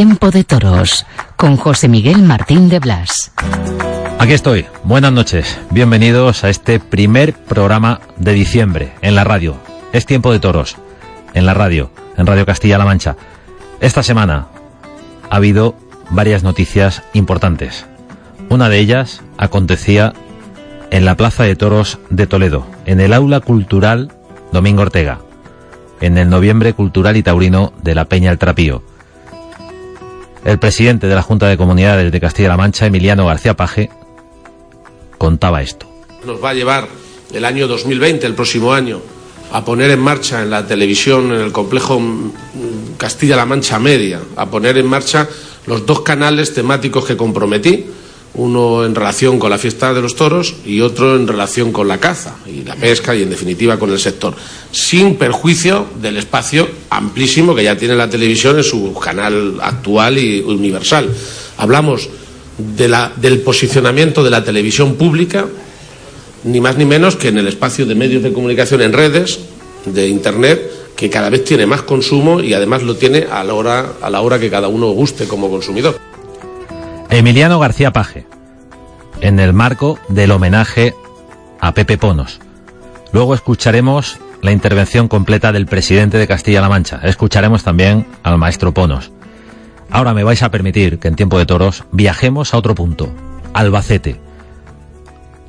Tiempo de Toros con José Miguel Martín de Blas. Aquí estoy. Buenas noches. Bienvenidos a este primer programa de diciembre en la radio. Es Tiempo de Toros en la radio, en Radio Castilla-La Mancha. Esta semana ha habido varias noticias importantes. Una de ellas acontecía en la Plaza de Toros de Toledo, en el Aula Cultural Domingo Ortega, en el Noviembre Cultural y Taurino de la Peña El Trapío. El presidente de la Junta de Comunidades de Castilla-La Mancha, Emiliano García Paje, contaba esto. Nos va a llevar el año 2020, el próximo año, a poner en marcha en la televisión, en el complejo Castilla-La Mancha Media, a poner en marcha los dos canales temáticos que comprometí, uno en relación con la fiesta de los toros y otro en relación con la caza y la pesca y en definitiva con el sector, sin perjuicio del espacio amplísimo que ya tiene la televisión en su canal actual y universal. Hablamos del posicionamiento de la televisión pública, ni más ni menos que en el espacio de medios de comunicación en redes, de Internet, que cada vez tiene más consumo y además lo tiene a la hora, a la hora que cada uno guste como consumidor. Emiliano García Paje, en el marco del homenaje a Pepe Ponos. Luego escucharemos la intervención completa del presidente de Castilla-La Mancha. Escucharemos también al maestro Ponos. Ahora me vais a permitir que en tiempo de toros viajemos a otro punto, Albacete.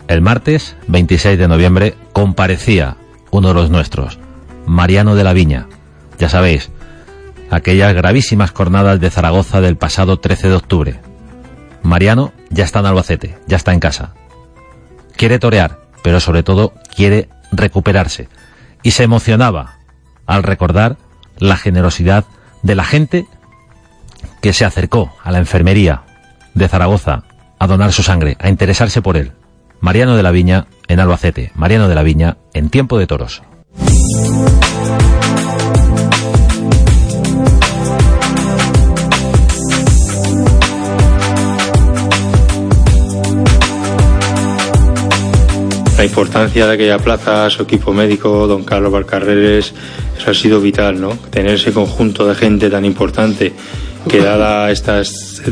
El martes 26 de noviembre comparecía uno de los nuestros, Mariano de la Viña. Ya sabéis, aquellas gravísimas jornadas de Zaragoza del pasado 13 de octubre. Mariano ya está en Albacete, ya está en casa. Quiere torear, pero sobre todo quiere recuperarse. Y se emocionaba al recordar la generosidad de la gente que se acercó a la enfermería de Zaragoza a donar su sangre, a interesarse por él. Mariano de la Viña en Albacete, Mariano de la Viña en Tiempo de Toros. La importancia de aquella plaza, su equipo médico, don Carlos Valcarreres, eso ha sido vital, ¿no? Tener ese conjunto de gente tan importante que dada esta,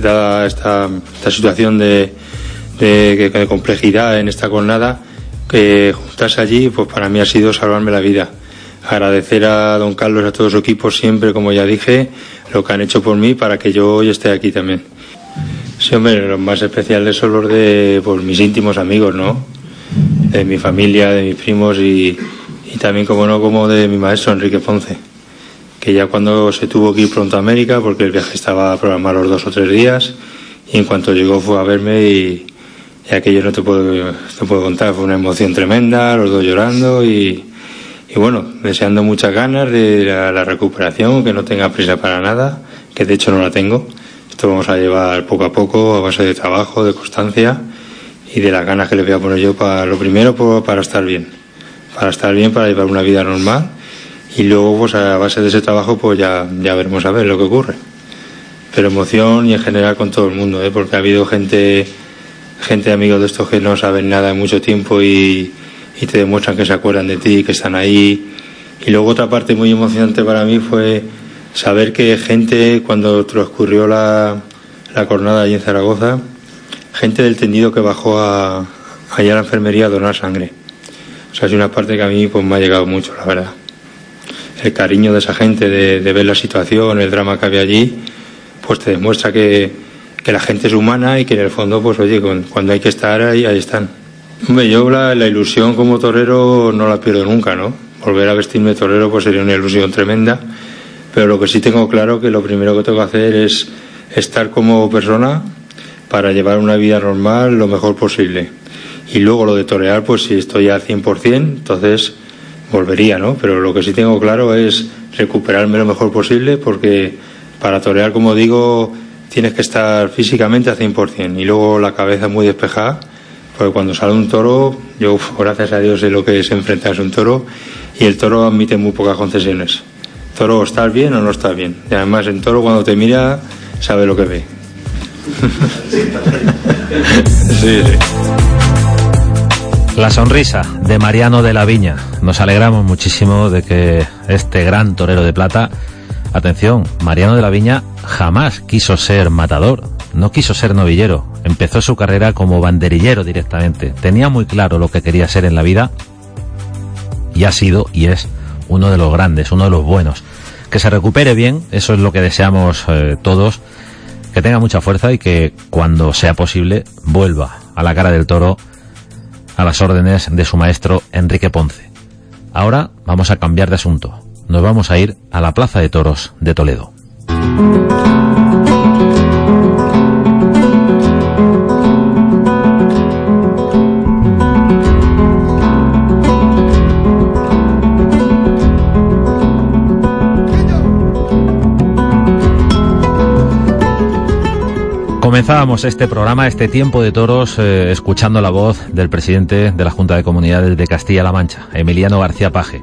dada esta, situación de, de, complejidad en esta jornada, que juntarse allí, pues para mí ha sido salvarme la vida. Agradecer a don Carlos y a todo su equipo siempre, como ya dije, lo que han hecho por mí para que yo hoy esté aquí también. Sí, hombre, los más especiales son los de pues, mis íntimos amigos, ¿no? De mi familia, de mis primos y, también, como no, como de mi maestro Enrique Ponce, que ya cuando se tuvo que ir pronto a América, porque el viaje estaba programado los dos o tres días, y en cuanto llegó fue a verme y, aquello no te puedo, te puedo contar, fue una emoción tremenda, los dos llorando y, bueno, deseando muchas ganas de la, la, recuperación, que no tenga prisa para nada, que de hecho no la tengo. Esto vamos a llevar poco a poco, a base de trabajo, de constancia y de las ganas que le voy a poner yo para lo primero pues, para estar bien. Para estar bien para llevar una vida normal. Y luego pues a base de ese trabajo pues ya, ya veremos a ver lo que ocurre. Pero emoción y en general con todo el mundo ¿eh? porque ha habido gente gente amigos de estos que no saben nada en mucho tiempo y, y te demuestran que se acuerdan de ti que están ahí. Y luego otra parte muy emocionante para mí fue saber que gente cuando transcurrió la, la jornada allí en Zaragoza gente del tendido que bajó a, allá a la enfermería a donar sangre. O sea, es una parte que a mí pues, me ha llegado mucho, la verdad. El cariño de esa gente, de, ver la situación, el drama que había allí, pues te demuestra que, que, la gente es humana y que en el fondo, pues oye, cuando hay que estar ahí, ahí están. Hombre, yo la, la ilusión como torero no la pierdo nunca, ¿no? Volver a vestirme torero pues sería una ilusión tremenda, pero lo que sí tengo claro que lo primero que tengo que hacer es estar como persona, para llevar una vida normal lo mejor posible. Y luego lo de torear, pues si estoy al 100%, entonces volvería, ¿no? Pero lo que sí tengo claro es recuperarme lo mejor posible porque para torear, como digo, tienes que estar físicamente al 100% y luego la cabeza muy despejada, porque cuando sale un toro, yo gracias a Dios sé lo que es enfrentarse a un toro y el toro admite muy pocas concesiones. Toro, ¿estás bien o no estás bien? Y además el toro cuando te mira sabe lo que ve. La sonrisa de Mariano de la Viña. Nos alegramos muchísimo de que este gran torero de plata Atención, Mariano de la Viña jamás quiso ser matador, no quiso ser novillero, empezó su carrera como banderillero directamente, tenía muy claro lo que quería ser en la vida y ha sido y es uno de los grandes, uno de los buenos. Que se recupere bien, eso es lo que deseamos eh, todos, que tenga mucha fuerza y que cuando sea posible vuelva a la cara del toro a las órdenes de su maestro Enrique Ponce. Ahora vamos a cambiar de asunto. Nos vamos a ir a la Plaza de Toros de Toledo. Comenzábamos este programa, este tiempo de toros, eh, escuchando la voz del presidente de la Junta de Comunidades de Castilla-La Mancha, Emiliano García Paje.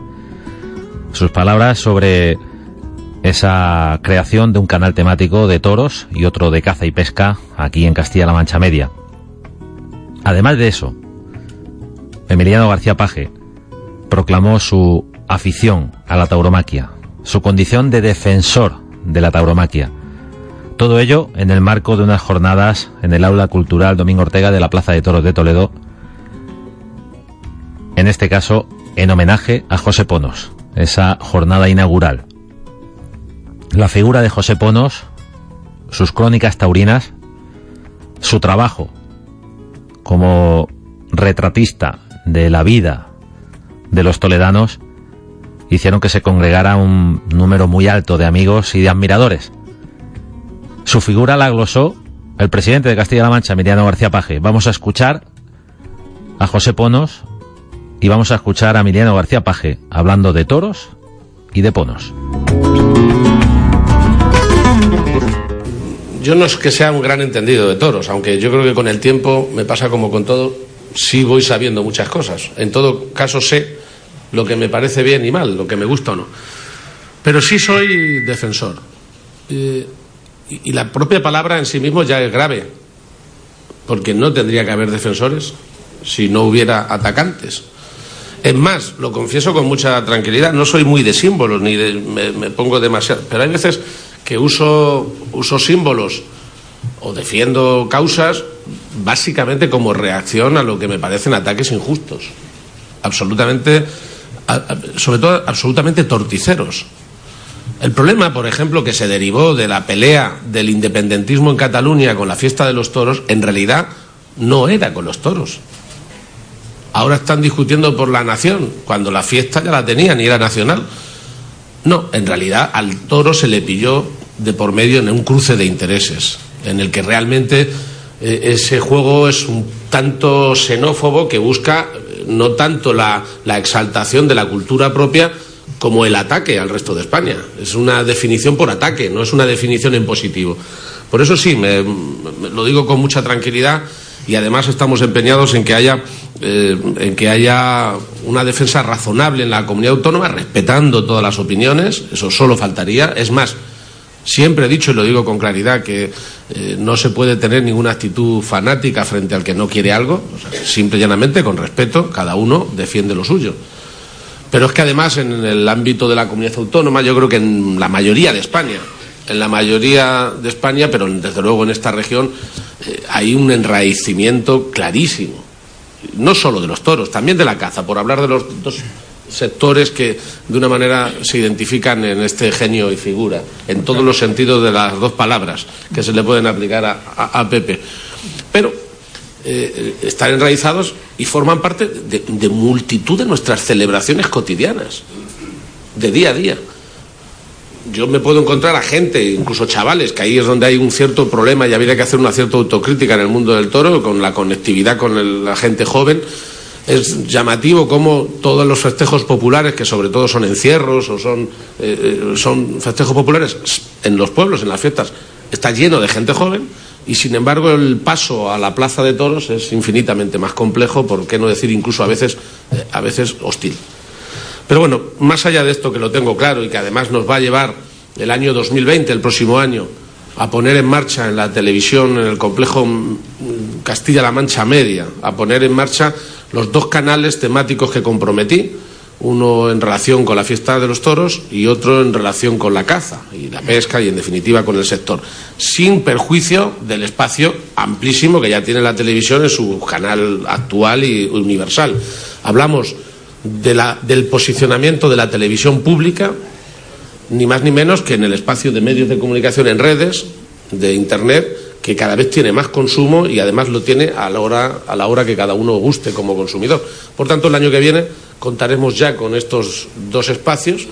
Sus palabras sobre esa creación de un canal temático de toros y otro de caza y pesca aquí en Castilla-La Mancha Media. Además de eso, Emiliano García Paje proclamó su afición a la tauromaquia, su condición de defensor de la tauromaquia todo ello en el marco de unas jornadas en el aula cultural Domingo Ortega de la Plaza de Toros de Toledo, en este caso en homenaje a José Ponos, esa jornada inaugural. La figura de José Ponos, sus crónicas taurinas, su trabajo como retratista de la vida de los toledanos, hicieron que se congregara un número muy alto de amigos y de admiradores. Su figura la glosó el presidente de Castilla-La Mancha, Emiliano García Paje. Vamos a escuchar a José Ponos y vamos a escuchar a Emiliano García Paje hablando de toros y de ponos. Yo no es que sea un gran entendido de toros, aunque yo creo que con el tiempo me pasa como con todo, sí voy sabiendo muchas cosas. En todo caso sé lo que me parece bien y mal, lo que me gusta o no. Pero sí soy defensor. Eh, y, la propia palabra en sí mismo ya es grave, porque no tendría que haber defensores si no hubiera atacantes. Es más, lo confieso con mucha tranquilidad, no soy muy de símbolos, ni me, pongo demasiado, pero hay veces que uso, uso símbolos o defiendo causas básicamente como reacción a lo que me parecen ataques injustos, absolutamente, sobre todo absolutamente torticeros. El problema, por ejemplo, que se derivó de la pelea del independentismo en Cataluña con la fiesta de los toros, en realidad no era con los toros. Ahora están discutiendo por la nación, cuando la fiesta ya la tenían y era nacional. No, en realidad al toro se le pilló de por medio en un cruce de intereses, en el que realmente eh, ese juego es un tanto xenófobo que busca eh, no tanto la exaltación de la cultura propia, como el ataque al resto de España. Es una definición por ataque, no es una definición en positivo. Por eso sí, me, lo digo con mucha tranquilidad y además estamos empeñados en que haya eh, en que haya una defensa razonable en la comunidad autónoma, respetando todas las opiniones. Eso solo faltaría. Es más, siempre he dicho y lo digo con claridad que eh, no se puede tener ninguna actitud fanática frente al que no quiere algo. simple y llanamente, con respeto, cada uno defiende lo suyo. Pero es que además en el ámbito de la comunidad autónoma, yo creo que en la mayoría de España, en la mayoría de España, pero desde luego en esta región, eh, hay un enraizamiento clarísimo. No solo de los toros, también de la caza, por hablar de los dos sectores que de una manera se identifican en este genio y figura, en todos los sentidos de las dos palabras que se le pueden aplicar a Pepe. Pero eh, están enraizados y forman parte de, multitud de nuestras celebraciones cotidianas, de día a día. Yo me puedo encontrar a gente, incluso chavales, que ahí es donde hay un cierto problema y habría que hacer una cierta autocrítica en el mundo del toro, con la conectividad con la gente joven. Es llamativo cómo todos los festejos populares, que sobre todo son encierros o son, eh, eh, son festejos populares en los pueblos, en las fiestas, está lleno de gente joven y sin embargo el paso a la plaza de toros es infinitamente más complejo, por qué no decir incluso a veces, eh, a veces hostil. Pero bueno, más allá de esto que lo tengo claro y que además nos va a llevar el año 2020, el próximo año, a poner en marcha en la televisión, en el complejo Castilla-La Mancha Media, a poner en marcha los dos canales temáticos que comprometí, uno en relación con la fiesta de los toros y otro en relación con la caza y la pesca y en definitiva con el sector, sin perjuicio del espacio amplísimo que ya tiene la televisión en su canal actual y universal. Hablamos del posicionamiento de la televisión pública, ni más ni menos que en el espacio de medios de comunicación en redes, de Internet, que cada vez tiene más consumo y además lo tiene a la hora, a la hora que cada uno guste como consumidor. Por tanto, el año que viene contaremos ya con estos dos espacios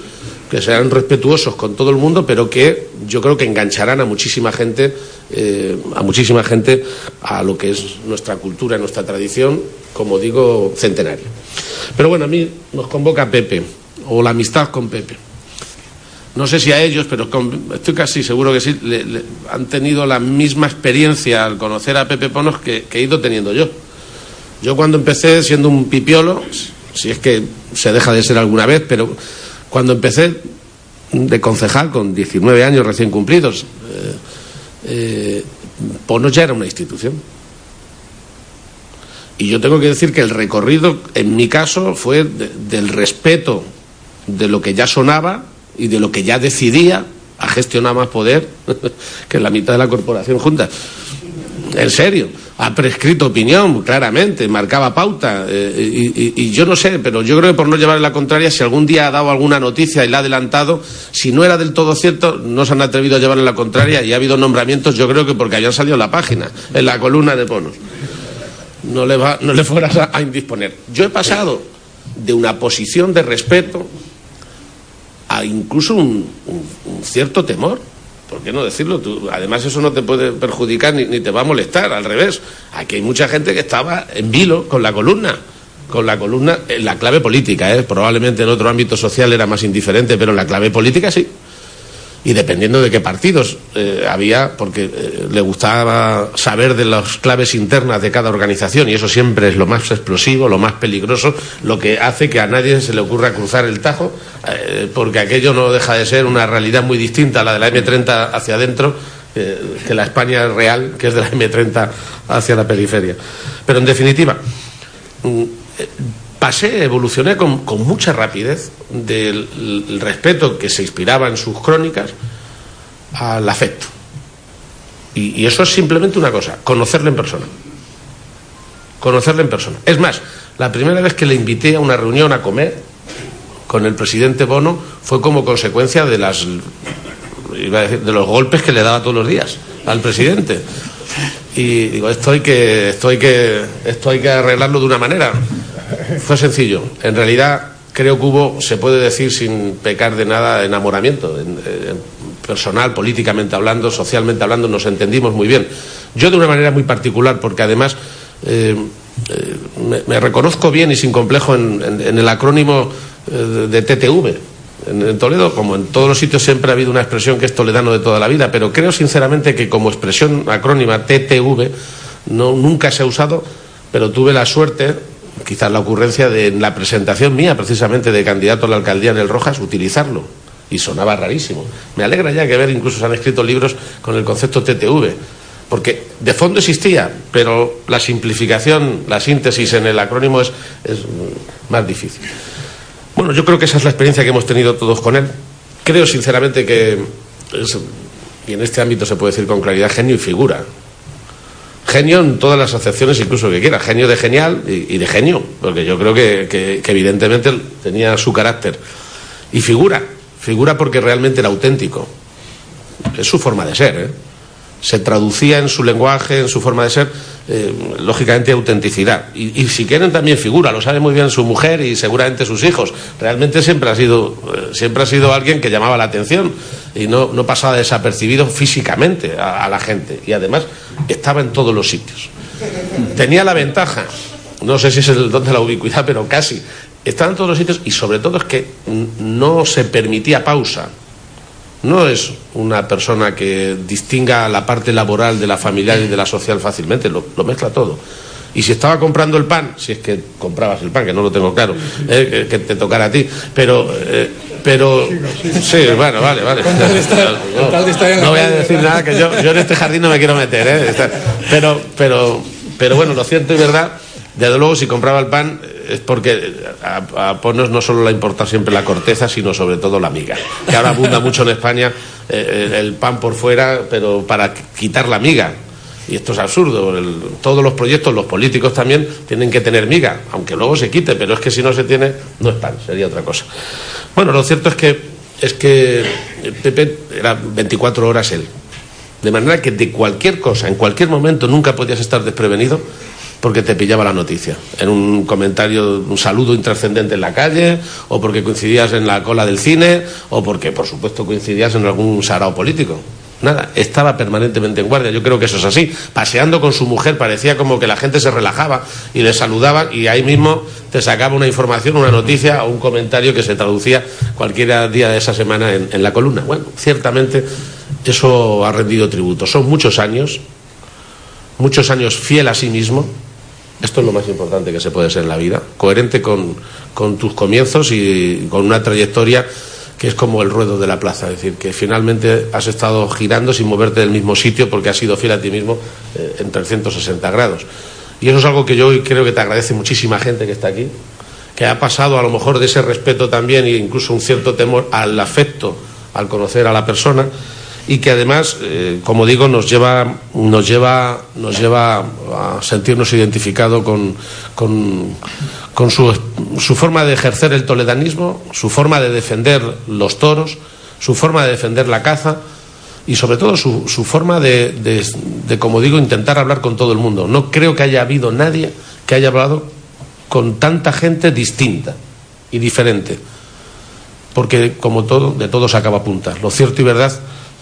que serán respetuosos con todo el mundo, pero que yo creo que engancharán a muchísima gente, eh, a muchísima gente a lo que es nuestra cultura, nuestra tradición, como digo, centenaria. Pero bueno, a mí nos convoca Pepe, o la amistad con Pepe. No sé si a ellos, pero estoy casi seguro que sí, han tenido la misma experiencia al conocer a Pepe Ponos que, que he ido teniendo yo. Yo cuando empecé siendo un pipiolo, si es que se deja de ser alguna vez, pero cuando empecé de concejal con 19 años recién cumplidos, eh, eh, Ponos ya era una institución. Y yo tengo que decir que el recorrido, en mi caso, fue del respeto de lo que ya sonaba y de lo que ya decidía a gestionar más poder que la mitad de la corporación junta. En serio ha prescrito opinión, claramente, marcaba pauta. Eh, y, yo no sé, pero yo creo que por no llevar la contraria, si algún día ha dado alguna noticia y la ha adelantado, si no era del todo cierto, no se han atrevido a llevarle la contraria y ha habido nombramientos, yo creo que porque habían salido en la página, en la columna de bonos. No le, va, no le fueras a, indisponer. Yo he pasado de una posición de respeto a incluso un cierto temor ¿Por qué no decirlo? Tú, además, eso no te puede perjudicar ni, te va a molestar, al revés. Aquí hay mucha gente que estaba en vilo con la columna con la columna, en la clave política, ¿eh? probablemente en otro ámbito social era más indiferente, pero en la clave política sí y dependiendo de qué partidos eh, había, porque eh, le gustaba saber de las claves internas de cada organización y eso siempre es lo más explosivo, lo más peligroso, lo que hace que a nadie se le ocurra cruzar el Tajo, eh, porque aquello no deja de ser una realidad muy distinta a la de la M30 hacia adentro que la España real, que es de la M30 hacia la periferia. Pero en definitiva, mm, pasé, evolucioné con, mucha rapidez del respeto que se inspiraba en sus crónicas al afecto. Y, eso es simplemente una cosa, conocerle en persona. Conocerle en persona. Es más, la primera vez que le invité a una reunión a comer con el presidente Bono fue como consecuencia de las de los golpes que le daba todos los días al presidente. Y digo, esto hay que, esto hay que, esto hay que arreglarlo de una manera. Fue sencillo. En realidad, creo que hubo, se puede decir sin pecar de nada, enamoramiento. personal, políticamente hablando, socialmente hablando, nos entendimos muy bien. Yo de una manera muy particular, porque además eh, eh, me, reconozco bien y sin complejo en, el acrónimo eh, de TTV. En, Toledo, como en todos los sitios, siempre ha habido una expresión que es toledano de toda la vida, pero creo sinceramente que como expresión acrónima TTV no, nunca se ha usado, pero tuve la suerte quizás la ocurrencia de en la presentación mía, precisamente de candidato a la alcaldía en el Rojas, utilizarlo. Y sonaba rarísimo. Me alegra ya que ver, incluso se han escrito libros con el concepto TTV, porque de fondo existía, pero la simplificación, la síntesis en el acrónimo es, es más difícil. Bueno, yo creo que esa es la experiencia que hemos tenido todos con él. Creo sinceramente que, y en este ámbito se puede decir con claridad, genio y figura genio en todas las acepciones, incluso que quiera, genio de genial y, de genio, porque yo creo que, evidentemente tenía su carácter. Y figura, figura porque realmente era auténtico. Es su forma de ser, ¿eh? se traducía en su lenguaje, en su forma de ser, eh, lógicamente autenticidad. Y, si quieren también figura, lo sabe muy bien su mujer y seguramente sus hijos. Realmente siempre ha sido, eh, siempre ha sido alguien que llamaba la atención y no, no pasaba desapercibido físicamente a, la gente. Y además estaba en todos los sitios. Tenía la ventaja, no sé si es el don de la ubicuidad, pero casi, estaba en todos los sitios y sobre todo es que no se permitía pausa no es una persona que distinga la parte laboral de la familiar y de la social fácilmente, lo, mezcla todo. Y si estaba comprando el pan, si es que comprabas el pan, que no lo tengo claro, eh, que, te tocara a ti, pero... Eh, pero sí, bueno, vale, vale. No, voy a decir nada, que yo, yo en este jardín no me quiero meter, ¿eh? Pero, pero, pero bueno, lo cierto y verdad, desde luego si compraba el pan es porque a, Ponos no solo le importa siempre la corteza, sino sobre todo la miga. Que ahora abunda mucho en España eh, el pan por fuera, pero para quitar la miga. Y esto es absurdo. todos los proyectos, los políticos también, tienen que tener miga, aunque luego se quite, pero es que si no se tiene, no es pan, sería otra cosa. Bueno, lo cierto es que, es que Pepe era 24 horas él. De manera que de cualquier cosa, en cualquier momento, nunca podías estar desprevenido porque te pillaba la noticia. En un comentario, un saludo intrascendente en la calle, o porque coincidías en la cola del cine, o porque, por supuesto, coincidías en algún sarao político. Nada, estaba permanentemente en guardia. Yo creo que eso es así. Paseando con su mujer parecía como que la gente se relajaba y le saludaba y ahí mismo te sacaba una información, una noticia o un comentario que se traducía cualquier día de esa semana en, en la columna. Bueno, ciertamente eso ha rendido tributo. Son muchos años, muchos años fiel a sí mismo. Esto es lo más importante que se puede ser en la vida, coherente con, con tus comienzos y con una trayectoria es como el ruedo de la plaza, es decir, que finalmente has estado girando sin moverte del mismo sitio porque has sido fiel a ti mismo eh, en 360 grados. Y eso es algo que yo creo que te agradece muchísima gente que está aquí, que ha pasado a lo mejor de ese respeto también e incluso un cierto temor al afecto al conocer a la persona y que además, eh, como digo, nos lleva, nos lleva, nos lleva a sentirnos identificados con, con, su, su, forma de ejercer el toledanismo, su forma de defender los toros, su forma de defender la caza y sobre todo su, su forma de, de, de, como digo, intentar hablar con todo el mundo. No creo que haya habido nadie que haya hablado con tanta gente distinta y diferente, porque como todo, de todo se acaba punta. Lo cierto y verdad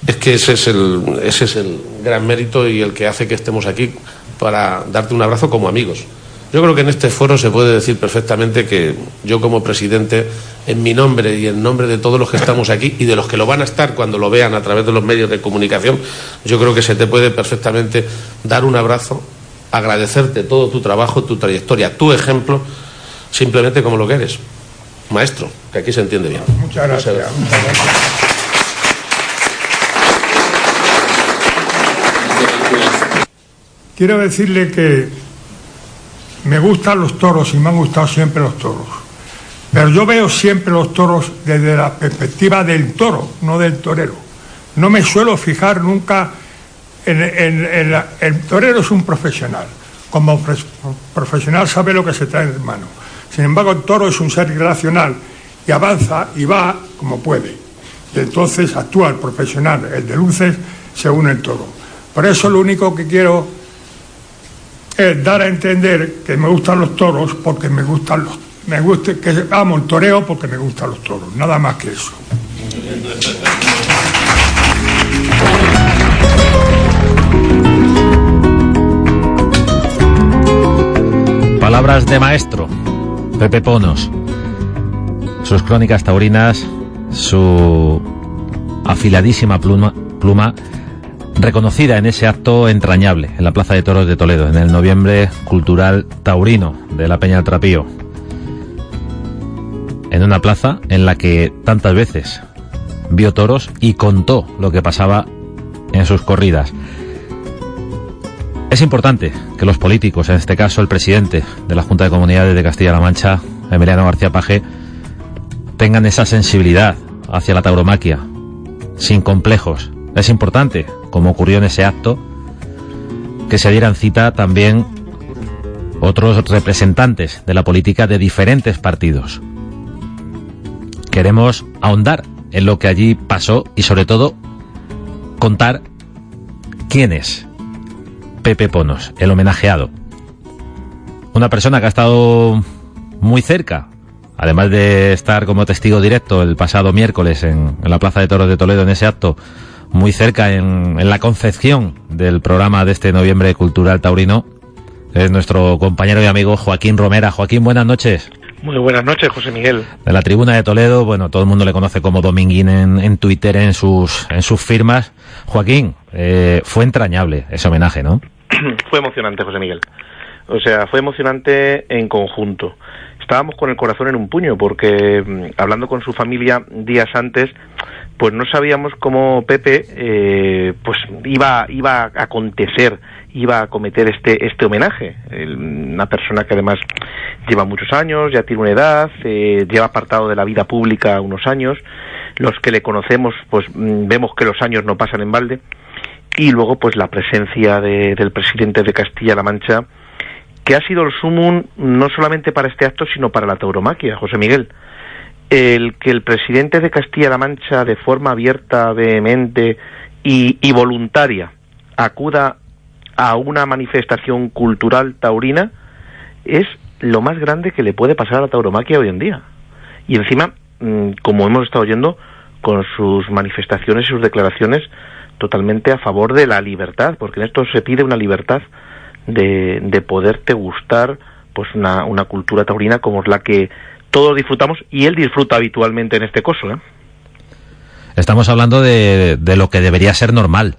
es que ese es, el, ese es el gran mérito y el que hace que estemos aquí para darte un abrazo como amigos. Yo creo que en este foro se puede decir perfectamente que yo como presidente, en mi nombre y en nombre de todos los que estamos aquí y de los que lo van a estar cuando lo vean a través de los medios de comunicación, yo creo que se te puede perfectamente dar un abrazo, agradecerte todo tu trabajo, tu trayectoria, tu ejemplo, simplemente como lo que eres, maestro, que aquí se entiende bien. Muchas gracias. Muchas gracias. Quiero decirle que me gustan los toros y me han gustado siempre los toros. Pero yo veo siempre los toros desde la perspectiva del toro, no del torero. No me suelo fijar nunca en, el torero es un profesional. Como profesional sabe lo que se trae en mano. Sin embargo, el toro es un ser irracional y avanza y va como puede. Y entonces actúa el profesional, el de luces, según el toro. Por eso lo único que quiero es dar a entender que me gustan los toros porque me gustan los me gusta que amo el toreo porque me gustan los toros, nada más que eso. Palabras de maestro, Pepe Ponos. Sus crónicas taurinas, su afiladísima pluma, pluma reconocida en ese acto entrañable en la Plaza de Toros de Toledo, en el noviembre cultural taurino de la Peña del Trapío. En una plaza en la que tantas veces vio toros y contó lo que pasaba en sus corridas. Es importante que los políticos, en este caso el presidente de la Junta de Comunidades de Castilla-La Mancha, Emiliano García Paje, tengan esa sensibilidad hacia la tauromaquia, sin complejos. Es importante como ocurrió en ese acto, que se dieran cita también otros representantes de la política de diferentes partidos. Queremos ahondar en lo que allí pasó y sobre todo contar quién es Pepe Ponos, el homenajeado. Una persona que ha estado muy cerca, además de estar como testigo directo el pasado miércoles en, en la Plaza de Toros de Toledo en ese acto, muy cerca en, en, la concepción del programa de este noviembre cultural taurino es nuestro compañero y amigo Joaquín Romera. Joaquín, buenas noches. Muy buenas noches, José Miguel. De la tribuna de Toledo, bueno, todo el mundo le conoce como Dominguín en, en Twitter, en sus, en sus firmas. Joaquín, eh, fue entrañable ese homenaje, ¿no? fue emocionante, José Miguel. O sea, fue emocionante en conjunto. Estábamos con el corazón en un puño porque, mm, hablando con su familia días antes, pues no sabíamos cómo Pepe eh, pues iba iba a acontecer iba a cometer este este homenaje. Una persona que además lleva muchos años ya tiene una edad eh, lleva apartado de la vida pública unos años. Los que le conocemos pues mm, vemos que los años no pasan en balde. Y luego pues la presencia del presidente de Castilla-La Mancha que ha sido el sumum no solamente para este acto sino para la tauromaquia José Miguel el que el presidente de Castilla-La Mancha, de forma abierta, vehemente y, voluntaria, acuda a una manifestación cultural taurina, es lo más grande que le puede pasar a la tauromaquia hoy en día. Y encima, mm, como hemos estado oyendo, con sus manifestaciones y sus declaraciones totalmente a favor de la libertad, porque en esto se pide una libertad de, de poderte gustar pues una, una cultura taurina como es la que todos disfrutamos y él disfruta habitualmente en este coso. ¿eh? Estamos hablando de, de lo que debería ser normal,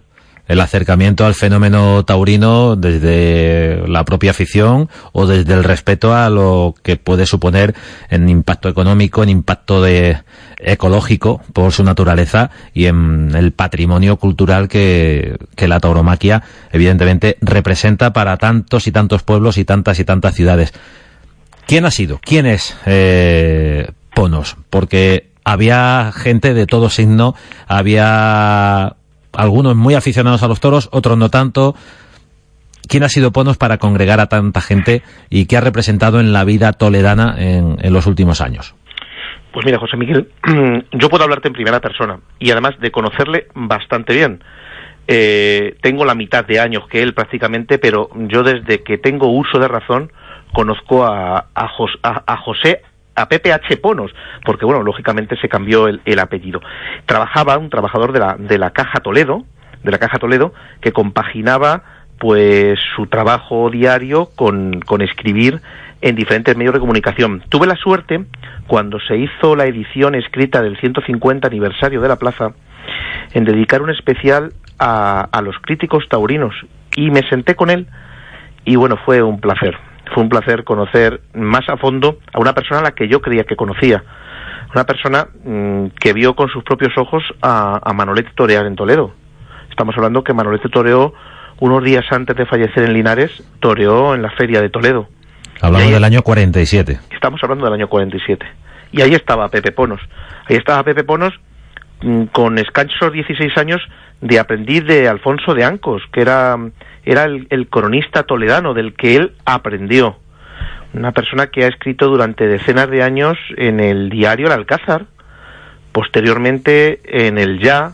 el acercamiento al fenómeno taurino desde la propia afición o desde el respeto a lo que puede suponer en impacto económico, en impacto de, ecológico por su naturaleza y en el patrimonio cultural que, que la tauromaquia evidentemente representa para tantos y tantos pueblos y tantas y tantas ciudades. ¿Quién ha sido? ¿Quién es eh, Ponos? Porque había gente de todo signo, había algunos muy aficionados a los toros, otros no tanto. ¿Quién ha sido Ponos para congregar a tanta gente y qué ha representado en la vida toledana en, los últimos años? Pues mira, José Miguel, yo puedo hablarte en primera persona y además de conocerle bastante bien. Eh, tengo la mitad de años que él prácticamente, pero yo desde que tengo uso de razón, conozco a, a, José a Pepe H. Ponos, porque bueno, lógicamente se cambió el, apellido. Trabajaba un trabajador de la, de la Caja Toledo, de la Caja Toledo, que compaginaba pues su trabajo diario con, con escribir en diferentes medios de comunicación. Tuve la suerte, cuando se hizo la edición escrita del 150 aniversario de la plaza, en dedicar un especial a, a los críticos taurinos y me senté con él y bueno, fue un placer fue un placer conocer más a fondo a una persona a la que yo creía que conocía. Una persona mm, que vio con sus propios ojos a, a Manolete torear en Toledo. Estamos hablando que Manolete toreó unos días antes de fallecer en Linares, toreó en la feria de Toledo. Hablamos del año 47. Estamos hablando del año 47. Y ahí estaba Pepe Ponos. Ahí estaba Pepe Ponos mm, con escasos 16 años de aprendiz de Alfonso de Ancos, que era era el, cronista toledano del que él aprendió. Una persona que ha escrito durante decenas de años en el diario El Alcázar, posteriormente en el Ya,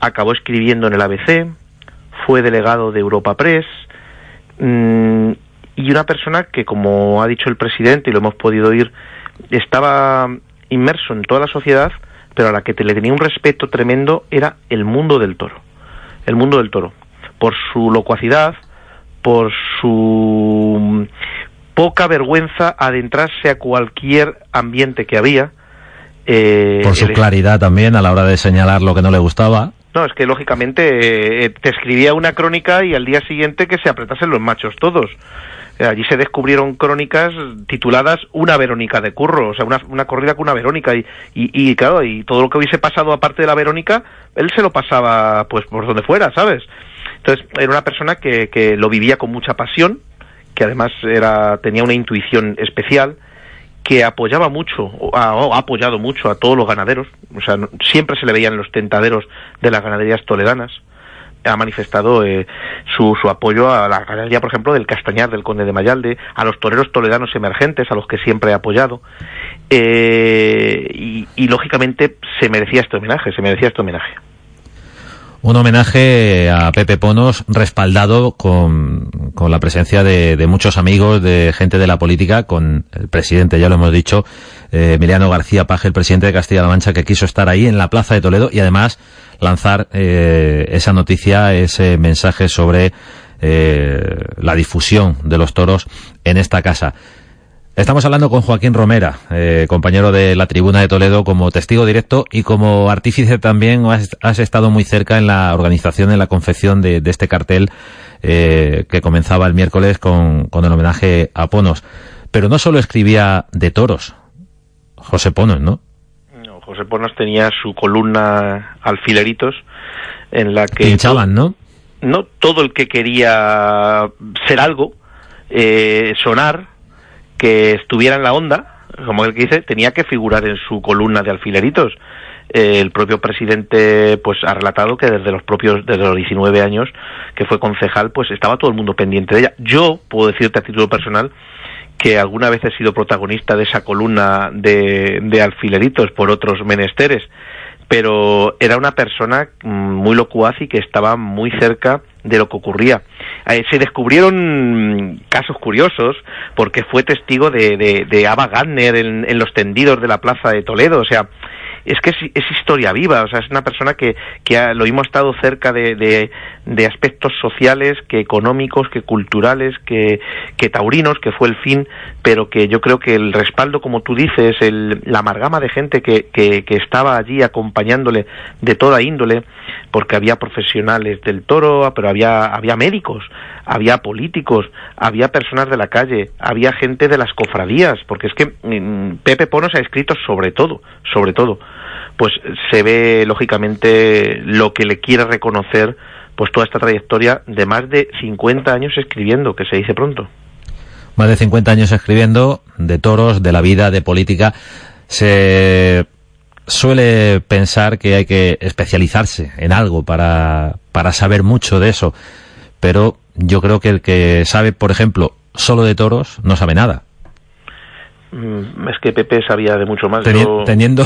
acabó escribiendo en el ABC, fue delegado de Europa Press, mm, y una persona que, como ha dicho el presidente, y lo hemos podido oír, estaba inmerso en toda la sociedad, pero a la que le tenía un respeto tremendo era el mundo del toro. El mundo del toro por su locuacidad, por su poca vergüenza adentrarse a cualquier ambiente que había. Eh, por su claridad también a la hora de señalar lo que no le gustaba. No, es que lógicamente eh, te escribía una crónica y al día siguiente que se apretasen los machos todos. Eh, allí se descubrieron crónicas tituladas Una Verónica de Curro, o sea, una, una corrida con una Verónica. Y, y, y, claro, y todo lo que hubiese pasado aparte de la Verónica, él se lo pasaba pues por donde fuera, ¿sabes? Entonces, era una persona que, que lo vivía con mucha pasión, que además era, tenía una intuición especial, que apoyaba mucho, o ha, apoyado mucho a todos los ganaderos, o sea, siempre se le veían los tentaderos de las ganaderías toledanas, ha manifestado eh, su, su, apoyo a la ganadería, por ejemplo, del Castañar, del Conde de Mayalde, a los toreros toledanos emergentes, a los que siempre ha apoyado, eh, y, y, lógicamente se merecía este homenaje, se merecía este homenaje. Un homenaje a Pepe Ponos respaldado con, con la presencia de, de, muchos amigos, de gente de la política, con el presidente, ya lo hemos dicho, eh, Emiliano García Paje, el presidente de Castilla-La Mancha, que quiso estar ahí en la Plaza de Toledo y además lanzar eh, esa noticia, ese mensaje sobre eh, la difusión de los toros en esta casa. Estamos hablando con Joaquín Romera, eh, compañero de la Tribuna de Toledo, como testigo directo y como artífice también has, estado muy cerca en la organización, en la confección de, este cartel eh, que comenzaba el miércoles con, con, el homenaje a Ponos. Pero no solo escribía de toros, José Ponos, ¿no? José Ponas tenía su columna alfileritos en la que... Pinchaban, ¿no? No todo el que quería ser algo, eh, sonar, que estuviera en la onda, como el que dice, tenía que figurar en su columna de alfileritos. Eh, el propio presidente pues ha relatado que desde los propios desde los 19 años que fue concejal pues estaba todo el mundo pendiente de ella yo puedo decirte a título personal que alguna vez he sido protagonista de esa columna de, de alfileritos por otros menesteres pero era una persona mm, muy locuaz y que estaba muy cerca de lo que ocurría. Eh, se descubrieron casos curiosos porque fue testigo de, de, de Ava Gardner en, en, los tendidos de la plaza de Toledo. O sea, es que es, historia viva, o sea, es una persona que, que ha, lo ha estado cerca de, de, aspectos sociales, que económicos, que culturales, que, que, taurinos, que fue el fin, pero que yo creo que el respaldo, como tú dices, el, la amalgama de gente que, que, que estaba allí acompañándole de toda índole, porque había profesionales del toro, pero había, había médicos, había políticos, había personas de la calle, había gente de las cofradías, porque es que mmm, Pepe Ponos ha escrito sobre todo, sobre todo pues se ve lógicamente lo que le quiere reconocer pues toda esta trayectoria de más de 50 años escribiendo, que se dice pronto. Más de 50 años escribiendo de toros, de la vida, de política. Se suele pensar que hay que especializarse en algo para, para saber mucho de eso, pero yo creo que el que sabe, por ejemplo, solo de toros, no sabe nada. Mm, es que Pepe sabía de mucho más. Teni yo... Teniendo,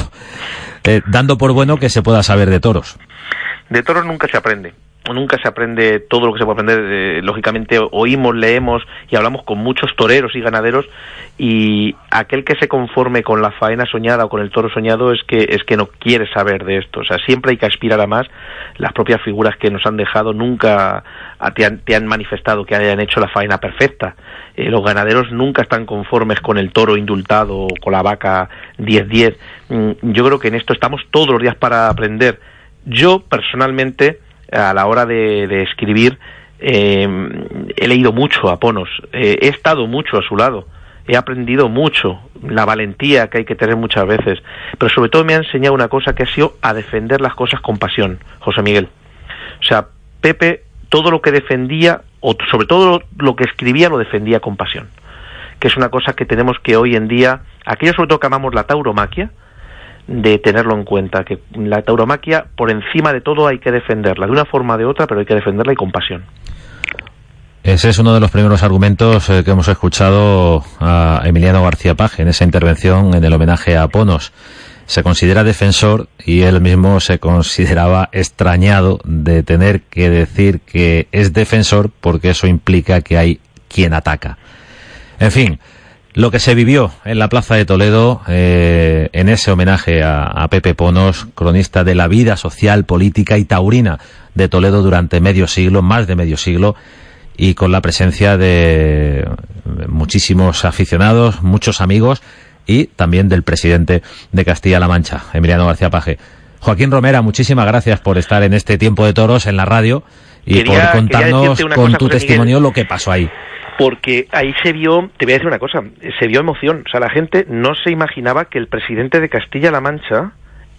eh, dando por bueno que se pueda saber de toros. De toros nunca se aprende. Nunca se aprende todo lo que se puede aprender. Eh, lógicamente oímos, leemos y hablamos con muchos toreros y ganaderos y aquel que se conforme con la faena soñada o con el toro soñado es que es que no quiere saber de esto. O sea, siempre hay que aspirar a más. Las propias figuras que nos han dejado nunca te han, te han manifestado que hayan hecho la faena perfecta. Eh, los ganaderos nunca están conformes con el toro indultado o con la vaca 10-10. Mm, yo creo que en esto estamos todos los días para aprender. Yo personalmente a la hora de, escribir eh, he leído mucho a Ponos, eh, he estado mucho a su lado, he aprendido mucho la valentía que hay que tener muchas veces, pero sobre todo me ha enseñado una cosa que ha sido a defender las cosas con pasión, José Miguel. O sea, Pepe todo lo que defendía, o sobre todo lo que escribía, lo defendía con pasión, que es una cosa que tenemos que hoy en día, aquellos sobre todo que amamos la tauromaquia, de tenerlo en cuenta, que la tauromaquia por encima de todo hay que defenderla, de una forma o de otra, pero hay que defenderla y con pasión. Ese es uno de los primeros argumentos eh, que hemos escuchado a Emiliano García Paje en esa intervención en el homenaje a Ponos. Se considera defensor y él mismo se consideraba extrañado de tener que decir que es defensor porque eso implica que hay quien ataca. En fin, lo que se vivió en la Plaza de Toledo eh, en ese homenaje a, a, Pepe Ponos, cronista de la vida social, política y taurina de Toledo durante medio siglo, más de medio siglo, y con la presencia de muchísimos aficionados, muchos amigos y también del presidente de Castilla-La Mancha, Emiliano García Paje. Joaquín Romera, muchísimas gracias por estar en este tiempo de toros en la radio y quería, por contarnos con tu testimonio Miguel. lo que pasó ahí porque ahí se vio, te voy a decir una cosa, se vio emoción. O sea, la gente no se imaginaba que el presidente de Castilla-La Mancha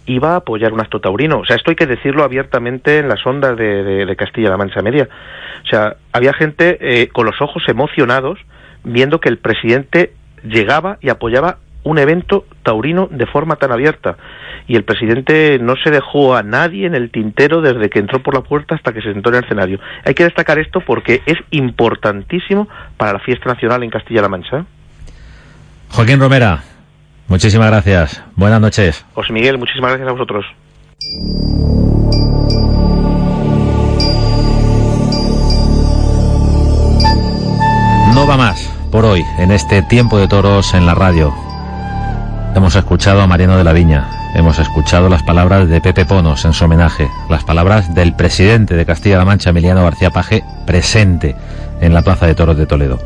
iba a apoyar un acto taurino. O sea, esto hay que decirlo abiertamente en las ondas de, Castilla-La Mancha Media. O sea, había gente eh, con los ojos emocionados viendo que el presidente llegaba y apoyaba un evento taurino de forma tan abierta. Y el presidente no se dejó a nadie en el tintero desde que entró por la puerta hasta que se sentó en el escenario. Hay que destacar esto porque es importantísimo para la fiesta nacional en Castilla-La Mancha. Joaquín Romera, muchísimas gracias. Buenas noches. José Miguel, muchísimas gracias a vosotros. No va más por hoy en este tiempo de toros en la radio. Hemos escuchado a Mariano de la Viña, hemos escuchado las palabras de Pepe Ponos en su homenaje, las palabras del presidente de Castilla-La Mancha, Emiliano García Paje, presente en la Plaza de Toros de Toledo.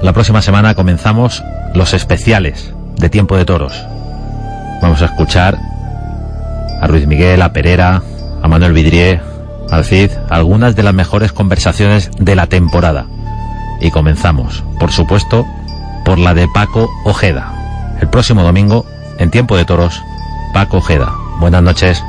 La próxima semana comenzamos los especiales de Tiempo de Toros. Vamos a escuchar a Ruiz Miguel, a Perera, a Manuel Vidrié, al Cid, algunas de las mejores conversaciones de la temporada. Y comenzamos, por supuesto, por la de Paco Ojeda el próximo domingo, en Tiempo de Toros, Paco Ojeda. Buenas noches.